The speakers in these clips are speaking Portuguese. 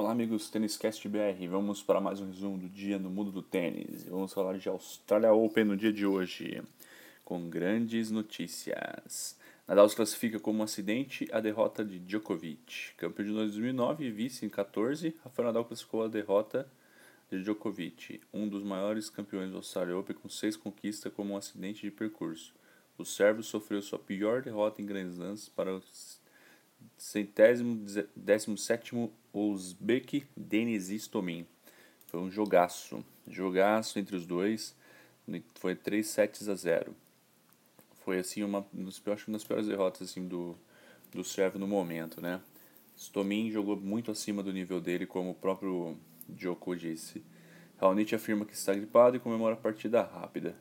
Olá amigos Têniscast BR, vamos para mais um resumo do dia no mundo do tênis. Vamos falar de Australia Open no dia de hoje, com grandes notícias. Nadal se classifica como um acidente a derrota de Djokovic. Campeão de 2009 e vice em 14, Rafael Nadal classificou a derrota de Djokovic, um dos maiores campeões do Australia Open com seis conquistas como um acidente de percurso. O sérvio sofreu sua pior derrota em Grand Slams para o centésimo, décimo sétimo Uzbek Denis Istomin. Foi um jogaço, jogaço entre os dois, foi 3 sets a 0. Foi assim uma, acho uma das piores derrotas assim do do sérvio no momento, né? Stomin jogou muito acima do nível dele, como o próprio Djoko disse. Raonic afirma que está gripado e comemora a partida rápida.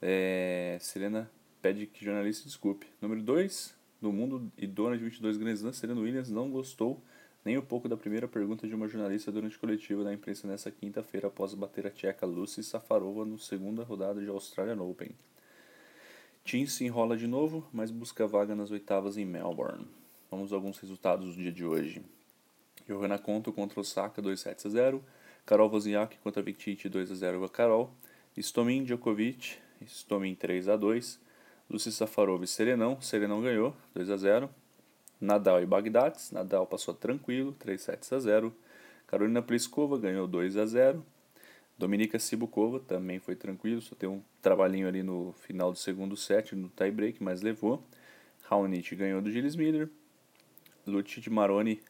É, Serena pede que jornalista desculpe. Número 2, do mundo e dona de 22 Grand Slams, Serena Williams não gostou nem um pouco da primeira pergunta de uma jornalista durante coletiva da imprensa nesta quinta-feira após bater a tcheca Lucy Safarova no segunda rodada de Australian Open. Tim se enrola de novo, mas busca vaga nas oitavas em Melbourne. Vamos a alguns resultados do dia de hoje. Johanna Conto contra Osaka 2 sets a 0, Karol Wozniak contra Victite 2 a 0 a Karol, Stomin Djokovic, Stomin 3 a 2, Lucy Safarov e Serenão. Serenão ganhou, 2 a 0 Nadal e Bagdatis. Nadal passou tranquilo, 3 sets a 0 Carolina Pliskova ganhou 2 a 0 Dominika Sibukova também foi tranquilo, só tem um trabalhinho ali no final do segundo set, no tie break, mas levou. Raonic ganhou do Gilles Miller. Lucic Maroni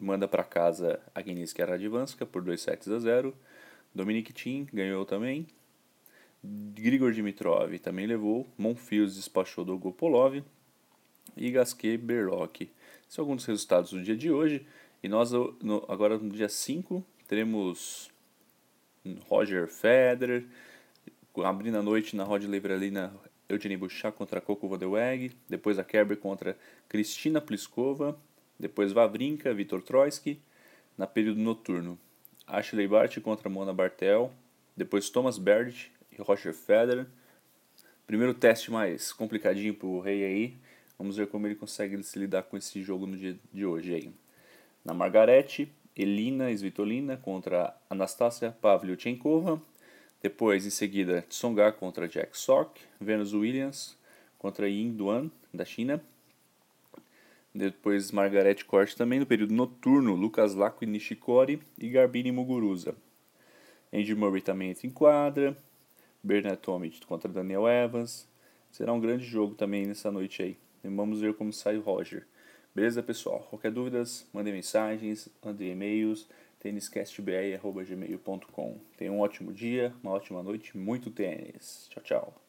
manda para casa a Agnieszka Radwanska por 2 sets a 0. Dominic Thiem ganhou também. Grigor Dimitrov também levou, Monfils despachou do Gopolov e Gasquet Berlock. São alguns dos resultados do dia de hoje. E nós, no, agora no dia 5, teremos Roger Federer, abrindo a noite na Rod Laver ali na Eugenie Bouchard contra Coco Vodeweg, depois a Kerber contra Cristina Pliskova, depois Vavrinka, Vitor Troitsky, na período noturno. Ashley Bart contra Mona Bartel, depois Thomas Berdych e Roger Federer. Primeiro teste mais complicadinho pro rei aí. Vamos ver como ele consegue se lidar com esse jogo no dia de hoje aí. Na Margarete, Elina Svitolina contra Anastasia Pavlyuchenkova. Depois, em seguida, Tsonga contra Jack Sock. Venus Williams contra Yin Duan, da China. Depois, Margaret Court também no período noturno. Lucas Laco e Nishikori e Garbine Muguruza. Andy Murray também entra em quadra. Bernard Tomic contra Daniel Evans. Será um grande jogo também nessa noite aí. E vamos ver como sai o Roger. Beleza, pessoal? Qualquer dúvidas, mandem mensagens, mandem e-mails, têniscastbr.gmail.com. Tenha um ótimo dia, uma ótima noite, muito tênis. Tchau, tchau.